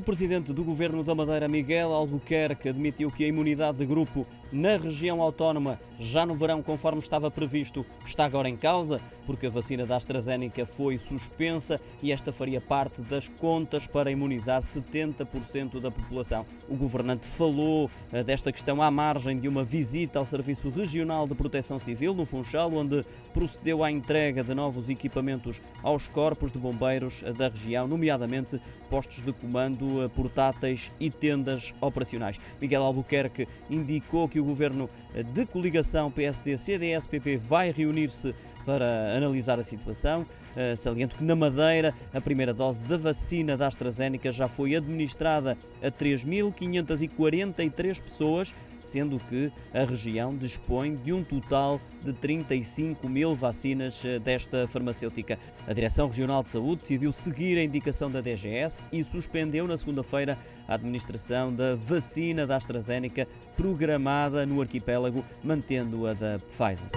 O presidente do governo da Madeira, Miguel Albuquerque, admitiu que a imunidade de grupo na região autónoma, já no verão, conforme estava previsto, está agora em causa, porque a vacina da AstraZeneca foi suspensa e esta faria parte das contas para imunizar 70% da população. O governante falou eh, desta questão à margem de uma visita ao Serviço Regional de Proteção Civil, no Funchal, onde procedeu à entrega de novos equipamentos aos corpos de bombeiros da região, nomeadamente postos de comando eh, portáteis e tendas operacionais. Miguel Albuquerque indicou que o governo eh, de coligação PSD-CDS-PP vai reunir-se para analisar a situação. Uh, saliento que na Madeira a primeira dose da vacina da AstraZeneca já foi administrada a 3.543 pessoas, sendo que a região dispõe de um total de 35 mil vacinas uh, desta farmacêutica. A Direção Regional de Saúde decidiu seguir a indicação da DGS e suspendeu na segunda-feira a administração da vacina da AstraZeneca programada no arquipélago, mantendo a da Pfizer.